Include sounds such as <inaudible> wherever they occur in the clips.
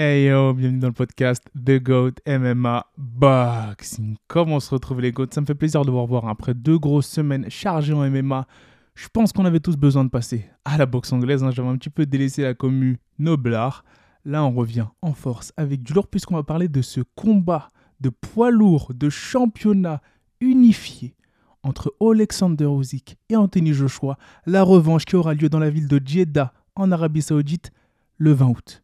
Hey yo, bienvenue dans le podcast The GOAT MMA Boxing. Comment on se retrouve les GOATs Ça me fait plaisir de vous revoir après deux grosses semaines chargées en MMA. Je pense qu'on avait tous besoin de passer à la boxe anglaise. Hein. J'avais un petit peu délaissé la commu Noblard. Là, on revient en force avec du lourd puisqu'on va parler de ce combat de poids lourd, de championnat unifié entre Alexander Usyk et Anthony Joshua. La revanche qui aura lieu dans la ville de Jeddah en Arabie Saoudite le 20 août.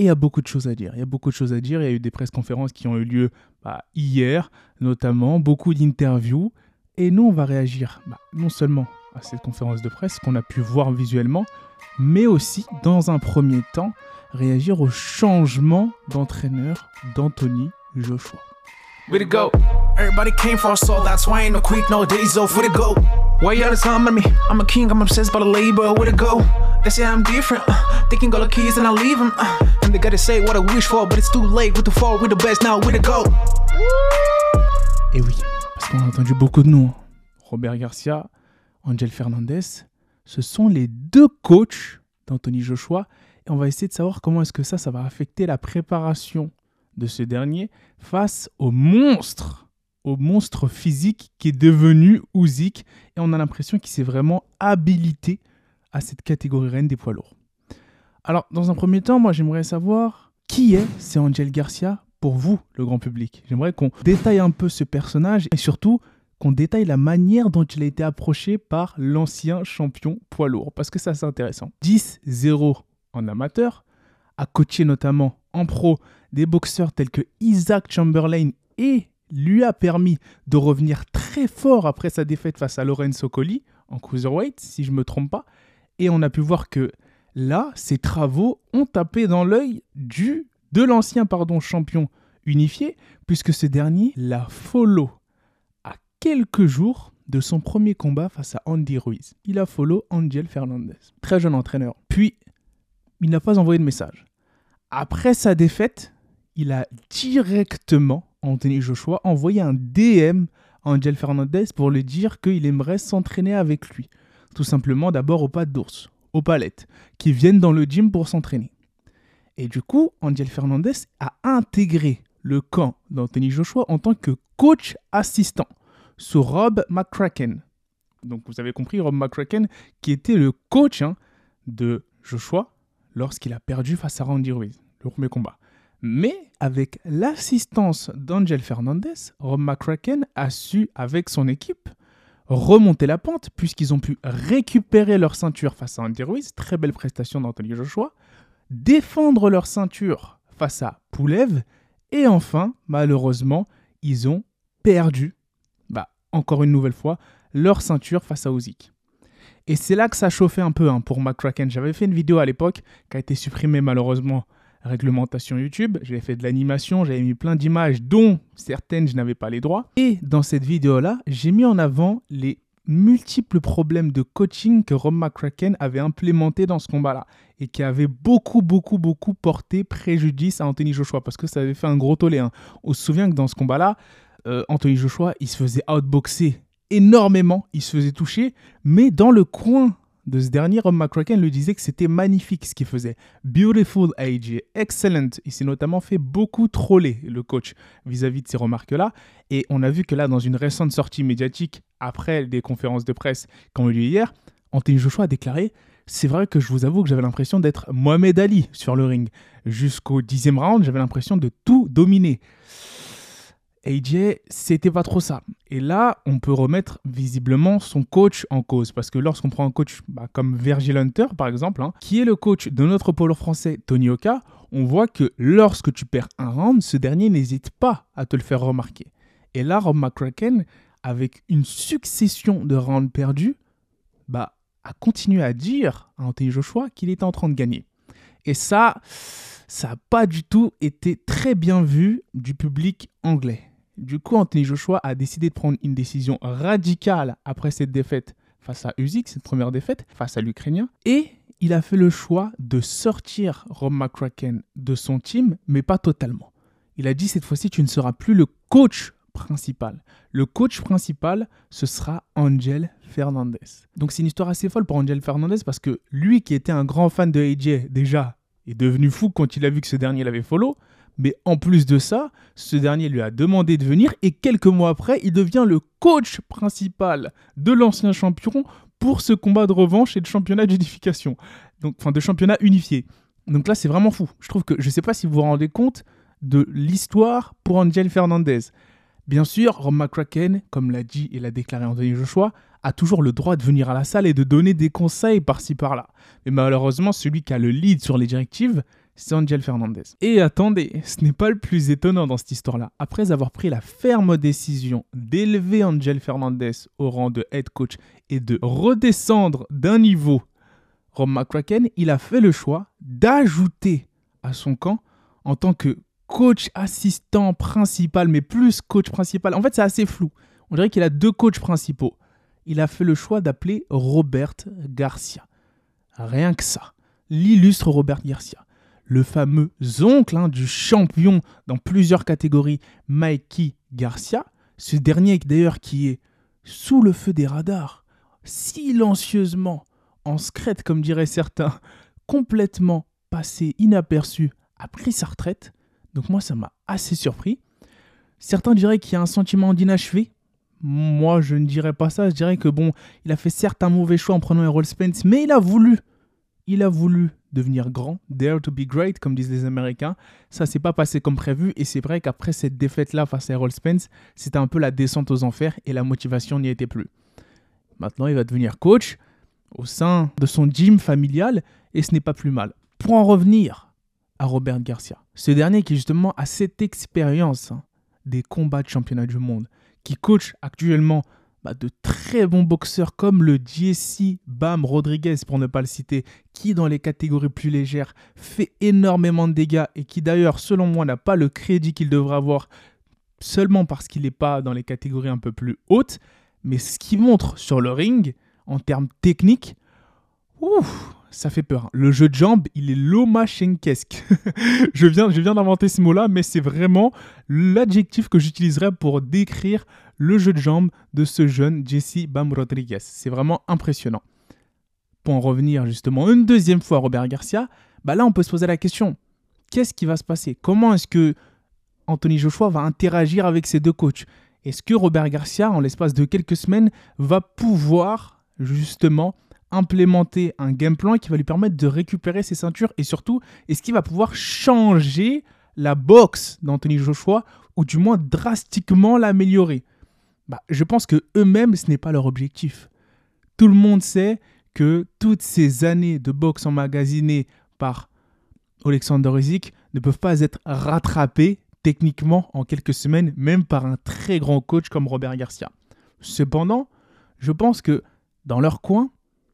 Et il y a beaucoup de choses à dire. Il y a beaucoup de choses à dire. Il y a eu des presse conférences qui ont eu lieu bah, hier, notamment, beaucoup d'interviews. Et nous, on va réagir bah, non seulement à cette conférence de presse qu'on a pu voir visuellement, mais aussi, dans un premier temps, réagir au changement d'entraîneur d'Anthony Joshua. We the go. Everybody came for us, so that's why ain't no quick no days off. We the go. Why you all the time on me? I'm a king, I'm obsessed by the labor. We the go. They say I'm different. Uh, they can go the keys and I leave them. Uh, and they gotta say what I wish for, but it's too late. We the fall, we the best now. We the go. Et oui, parce qu'on a entendu beaucoup de noms. Robert Garcia, Angel Fernandez, ce sont les deux coachs d'Anthony Joshua. Et on va essayer de savoir comment est-ce que ça, ça va affecter la préparation de ce dernier face au monstre, au monstre physique qui est devenu Usyk. Et on a l'impression qu'il s'est vraiment habilité à cette catégorie reine des poids lourds. Alors, dans un premier temps, moi, j'aimerais savoir qui est c'est Angel Garcia pour vous, le grand public? J'aimerais qu'on détaille un peu ce personnage et surtout qu'on détaille la manière dont il a été approché par l'ancien champion poids lourd, parce que ça c'est intéressant. 10-0 en amateur, a coaché notamment en pro des boxeurs tels que Isaac Chamberlain et lui a permis de revenir très fort après sa défaite face à Lorenzo Colli en cruiserweight, si je ne me trompe pas. Et on a pu voir que là, ses travaux ont tapé dans l'œil du de l'ancien pardon champion unifié, puisque ce dernier l'a follow à quelques jours de son premier combat face à Andy Ruiz. Il a follow Angel Fernandez, très jeune entraîneur. Puis, il n'a pas envoyé de message. Après sa défaite, il a directement, Anthony Joshua, envoyé un DM à Angel Fernandez pour lui dire qu'il aimerait s'entraîner avec lui. Tout simplement d'abord aux pattes d'ours, aux palettes, qui viennent dans le gym pour s'entraîner. Et du coup, Angel Fernandez a intégré le camp d'Anthony Joshua en tant que coach assistant sous Rob McCracken. Donc vous avez compris, Rob McCracken, qui était le coach hein, de Joshua lorsqu'il a perdu face à Randy Ruiz, le premier combat. Mais avec l'assistance d'Angel Fernandez, Rob McCracken a su, avec son équipe, remonter la pente puisqu'ils ont pu récupérer leur ceinture face à Andy Ruiz, très belle prestation d'Anthony Joshua, défendre leur ceinture face à Poulev, et enfin, malheureusement, ils ont perdu, bah, encore une nouvelle fois, leur ceinture face à Usyk. Et c'est là que ça chauffait un peu hein, pour McCracken. J'avais fait une vidéo à l'époque qui a été supprimée malheureusement réglementation YouTube. J'avais fait de l'animation, j'avais mis plein d'images dont certaines je n'avais pas les droits. Et dans cette vidéo-là, j'ai mis en avant les multiples problèmes de coaching que Rob McCracken avait implémenté dans ce combat-là et qui avait beaucoup, beaucoup, beaucoup porté préjudice à Anthony Joshua parce que ça avait fait un gros tollé. Hein. On se souvient que dans ce combat-là, euh, Anthony Joshua, il se faisait outboxer énormément, il se faisait toucher, mais dans le coin de ce dernier, Rob McCracken lui disait que c'était magnifique ce qu'il faisait. Beautiful AJ, excellent. Il s'est notamment fait beaucoup troller, le coach, vis-à-vis de ces remarques-là. Et on a vu que là, dans une récente sortie médiatique, après des conférences de presse qu'on a eu hier, Anthony Joshua a déclaré c'est vrai que je vous avoue que j'avais l'impression d'être Mohamed Ali sur le ring. Jusqu'au dixième round, j'avais l'impression de tout dominer. AJ, c'était pas trop ça. Et là, on peut remettre visiblement son coach en cause. Parce que lorsqu'on prend un coach bah, comme Virgil Hunter, par exemple, hein, qui est le coach de notre pôle français Tony Oka, on voit que lorsque tu perds un round, ce dernier n'hésite pas à te le faire remarquer. Et là, Rob McCracken, avec une succession de rounds perdus, bah, a continué à dire à Anthony Joshua qu'il était en train de gagner. Et ça, ça n'a pas du tout été très bien vu du public anglais. Du coup, Anthony Joshua a décidé de prendre une décision radicale après cette défaite face à Usyk, cette première défaite face à l'Ukrainien, et il a fait le choix de sortir Rob McCracken de son team, mais pas totalement. Il a dit cette fois-ci, tu ne seras plus le coach principal. Le coach principal, ce sera Angel Fernandez. Donc c'est une histoire assez folle pour Angel Fernandez parce que lui qui était un grand fan de AJ déjà est devenu fou quand il a vu que ce dernier l'avait follow. Mais en plus de ça, ce dernier lui a demandé de venir et quelques mois après, il devient le coach principal de l'ancien champion pour ce combat de revanche et de championnat d'unification. Donc, enfin, de championnat unifié. Donc là, c'est vraiment fou. Je trouve que, je ne sais pas si vous vous rendez compte de l'histoire pour Angel Fernandez. Bien sûr, Rob McCracken, comme l'a dit et l'a déclaré Anthony Joshua, a toujours le droit de venir à la salle et de donner des conseils par-ci par-là. Mais malheureusement, celui qui a le lead sur les directives, c'est Angel Fernandez. Et attendez, ce n'est pas le plus étonnant dans cette histoire-là. Après avoir pris la ferme décision d'élever Angel Fernandez au rang de head coach et de redescendre d'un niveau, Rob McCracken, il a fait le choix d'ajouter à son camp en tant que coach assistant principal, mais plus coach principal. En fait, c'est assez flou. On dirait qu'il a deux coachs principaux. Il a fait le choix d'appeler Robert Garcia. Rien que ça. L'illustre Robert Garcia. Le fameux oncle hein, du champion dans plusieurs catégories, Mikey Garcia. Ce dernier d'ailleurs qui est sous le feu des radars, silencieusement, en secrète comme diraient certains, complètement passé inaperçu, a pris sa retraite. Donc moi, ça m'a assez surpris. Certains diraient qu'il y a un sentiment d'inachevé. Moi, je ne dirais pas ça. Je dirais que bon, il a fait certes un mauvais choix en prenant Errol Spence, mais il a voulu, il a voulu devenir grand, dare to be great, comme disent les Américains. Ça s'est pas passé comme prévu, et c'est vrai qu'après cette défaite-là face à Errol Spence, c'était un peu la descente aux enfers, et la motivation n'y était plus. Maintenant, il va devenir coach au sein de son gym familial, et ce n'est pas plus mal. Pour en revenir à Robert Garcia. Ce dernier qui justement a cette expérience hein, des combats de championnat du monde, qui coach actuellement bah, de très bons boxeurs comme le Jesse Bam Rodriguez, pour ne pas le citer, qui dans les catégories plus légères fait énormément de dégâts et qui d'ailleurs, selon moi, n'a pas le crédit qu'il devrait avoir seulement parce qu'il n'est pas dans les catégories un peu plus hautes, mais ce qu'il montre sur le ring en termes techniques, ouf, ça fait peur. Le jeu de jambes, il est lomachenkesque. <laughs> je viens, je viens d'inventer ce mot-là, mais c'est vraiment l'adjectif que j'utiliserais pour décrire le jeu de jambes de ce jeune Jesse Bam Rodriguez. C'est vraiment impressionnant. Pour en revenir justement une deuxième fois à Robert Garcia, bah là on peut se poser la question qu'est-ce qui va se passer? Comment est-ce que Anthony Joshua va interagir avec ces deux coachs? Est-ce que Robert Garcia, en l'espace de quelques semaines, va pouvoir justement implémenter un game plan qui va lui permettre de récupérer ses ceintures et surtout, est-ce qu'il va pouvoir changer la boxe d'Anthony Joshua ou du moins drastiquement l'améliorer? Bah, Je pense que eux-mêmes, ce n'est pas leur objectif. Tout le monde sait que toutes ces années de boxe emmagasinées par Alexander Usyk ne peuvent pas être rattrapées techniquement en quelques semaines, même par un très grand coach comme Robert Garcia. Cependant, je pense que dans leur coin,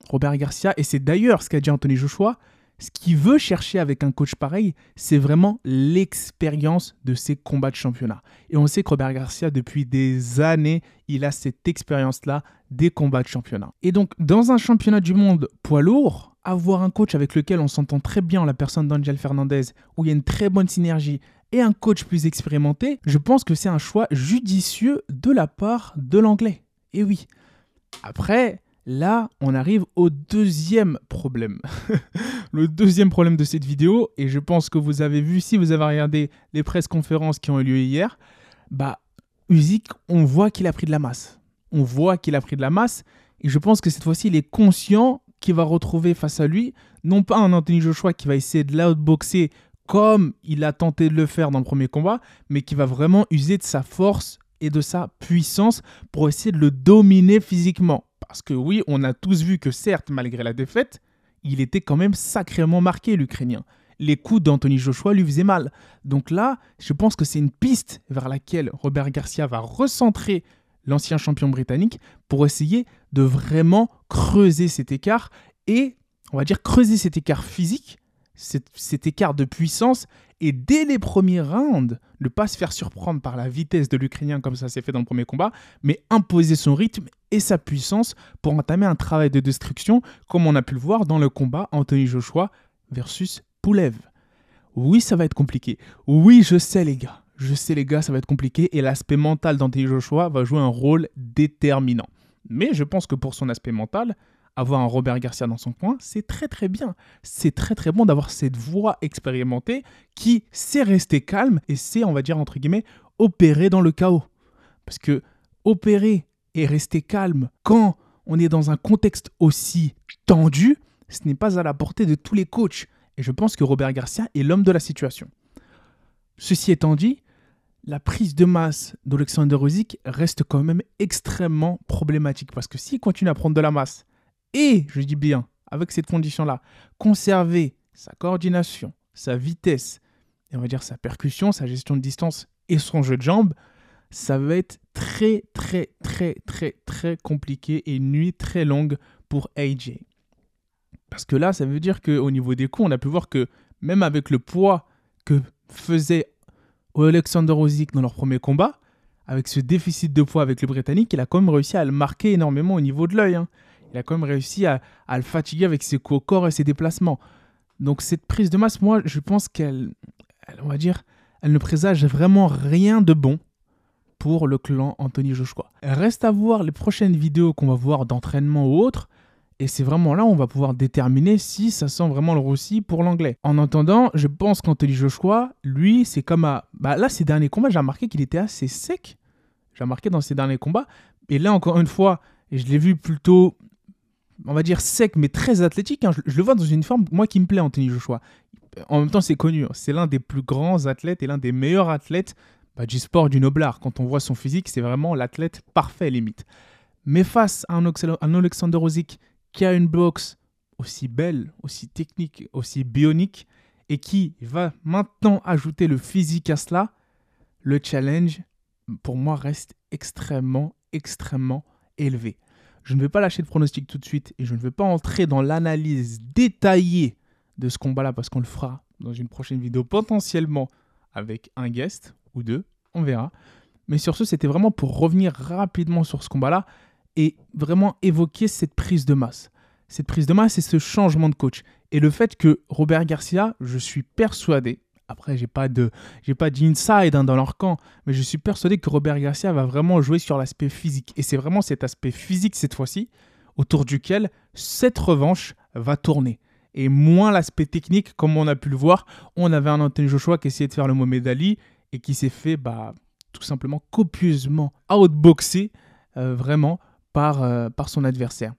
Robert Garcia, et c'est d'ailleurs ce qu'a dit Anthony Joshua, ce qu'il veut chercher avec un coach pareil, c'est vraiment l'expérience de ses combats de championnat. Et on sait que Robert Garcia, depuis des années, il a cette expérience-là des combats de championnat. Et donc, dans un championnat du monde poids lourd, avoir un coach avec lequel on s'entend très bien, la personne d'Angel Fernandez, où il y a une très bonne synergie, et un coach plus expérimenté, je pense que c'est un choix judicieux de la part de l'anglais. Et oui. Après, Là, on arrive au deuxième problème. <laughs> le deuxième problème de cette vidéo, et je pense que vous avez vu, si vous avez regardé les presse conférences qui ont eu lieu hier, bah, Usyk, on voit qu'il a pris de la masse. On voit qu'il a pris de la masse, et je pense que cette fois-ci, il est conscient qu'il va retrouver face à lui, non pas un Anthony Joshua qui va essayer de l'outboxer comme il a tenté de le faire dans le premier combat, mais qui va vraiment user de sa force et de sa puissance pour essayer de le dominer physiquement. Parce que oui, on a tous vu que certes, malgré la défaite, il était quand même sacrément marqué, l'Ukrainien. Les coups d'Anthony Joshua lui faisaient mal. Donc là, je pense que c'est une piste vers laquelle Robert Garcia va recentrer l'ancien champion britannique pour essayer de vraiment creuser cet écart et, on va dire, creuser cet écart physique cet, écart de puissance et dès les premiers rounds, ne pas se faire surprendre par la vitesse de l'Ukrainien comme ça s'est fait dans le premier combat, mais imposer son rythme et sa puissance pour entamer un travail de destruction comme on a pu le voir dans le combat Anthony Joshua versus Poulev. Oui, ça va être compliqué. Oui, je sais les gars. Je sais les gars, ça va être compliqué et l'aspect mental d'Anthony Joshua va jouer un rôle déterminant. Mais je pense que pour son aspect mental, avoir un Robert Garcia dans son coin, c'est très très bien. C'est très très bon d'avoir cette voix expérimentée qui sait rester calme et sait, on va dire entre guillemets, opérer dans le chaos. Parce que opérer et rester calme quand on est dans un contexte aussi tendu, ce n'est pas à la portée de tous les coachs. Et je pense que Robert Garcia est l'homme de la situation. Ceci étant dit, la prise de masse d'Alexander Rosic reste quand même extrêmement problématique parce que s'il continue à prendre de la masse et, je dis bien, avec cette condition-là, conserver sa coordination, sa vitesse, et on va dire sa percussion, sa gestion de distance et son jeu de jambes, ça va être très très très très très compliqué et une nuit très longue pour AJ. Parce que là, ça veut dire qu'au niveau des coups, on a pu voir que même avec le poids que faisait Alexander Usyk dans leur premier combat, avec ce déficit de poids avec le Britannique, il a quand même réussi à le marquer énormément au niveau de l'œil. Hein. Il a quand même réussi à, le fatiguer avec ses coups au corps et ses déplacements. Donc cette prise de masse, moi, je pense qu'elle, on va dire, elle ne présage vraiment rien de bon pour le clan Anthony Joshua. Reste à voir les prochaines vidéos qu'on va voir d'entraînement ou autres. Et c'est vraiment là où on va pouvoir déterminer si ça sent vraiment le roussi pour l'anglais. En attendant, je pense qu'Anthony Joshua, lui, c'est comme à... Bah là, ces derniers combats, j'ai remarqué qu'il était assez sec. J'ai remarqué dans ces derniers combats. Et là, encore une fois, je l'ai vu plutôt, on va dire sec, mais très athlétique. Hein. Je, le vois dans une forme, moi, qui me plaît, Anthony Joshua. En même temps, c'est connu. Hein. C'est l'un des plus grands athlètes et l'un des meilleurs athlètes bah, du sport du noblard. Quand on voit son physique, c'est vraiment l'athlète parfait, limite. Mais face à un, Alexander Rosic qui a une boxe aussi belle, aussi technique, aussi bionique, et qui va maintenant ajouter le physique à cela, le challenge, pour moi, reste extrêmement, extrêmement élevé. Je ne vais pas lâcher le pronostic tout de suite et je ne vais pas entrer dans l'analyse détaillée de ce combat-là parce qu'on le fera dans une prochaine vidéo potentiellement avec un guest ou deux, on verra. Mais sur ce, c'était vraiment pour revenir rapidement sur ce combat-là et vraiment évoquer cette prise de masse. Cette prise de masse et ce changement de coach. Et le fait que Robert Garcia, je suis persuadé, après j'ai pas de j'ai pas d'inside hein, dans leur camp, mais je suis persuadé que Robert Garcia va vraiment jouer sur l'aspect physique. Et c'est vraiment cet aspect physique cette fois-ci autour duquel cette revanche va tourner. Et moins l'aspect technique, comme on a pu le voir. On avait un Anthony Joshua qui essayait de faire le Mohamed Ali et qui s'est fait bah, tout simplement copieusement outboxer euh, vraiment par, euh, par son adversaire.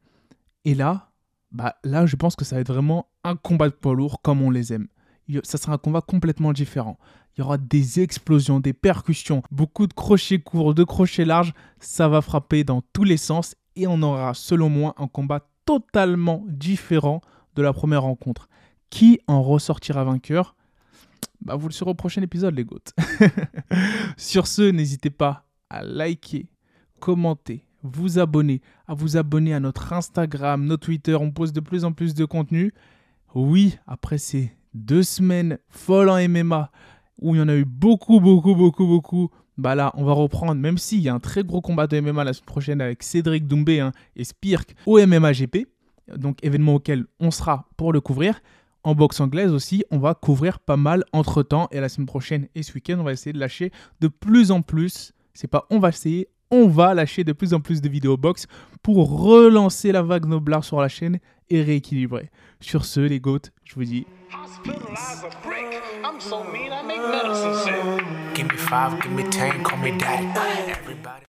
Et là, bah, là, je pense que ça va être vraiment un combat de poids lourd comme on les aime. Ça sera un combat complètement différent. Il y aura des explosions, des percussions, beaucoup de crochets courts, de crochets larges. Ça va frapper dans tous les sens et on aura, selon moi, un combat totalement différent de la première rencontre. Qui en ressortira vainqueur? Bah, vous le saurez au prochain épisode, les gouttes. <laughs> Sur ce, n'hésitez pas à liker, commenter, vous abonner, à vous abonner à notre Instagram, notre Twitter. On pose de plus en plus de contenu. Oui, après ces deux semaines folles en MMA, où il y en a eu beaucoup, beaucoup, beaucoup, beaucoup, bah là, on va reprendre, même s'il y a un très gros combat de MMA la semaine prochaine avec Cédric Doumbé hein, et Spirk au MMA GP, donc événement auquel on sera pour le couvrir. En boxe anglaise aussi, on va couvrir pas mal entre temps et la semaine prochaine et ce week-end, on va essayer de lâcher de plus en plus. C'est pas on va essayer, on va lâcher de plus en plus de vidéos box pour relancer la vague Noblar sur la chaîne et rééquilibrer. Sur ce, les goats, je vous dis peace.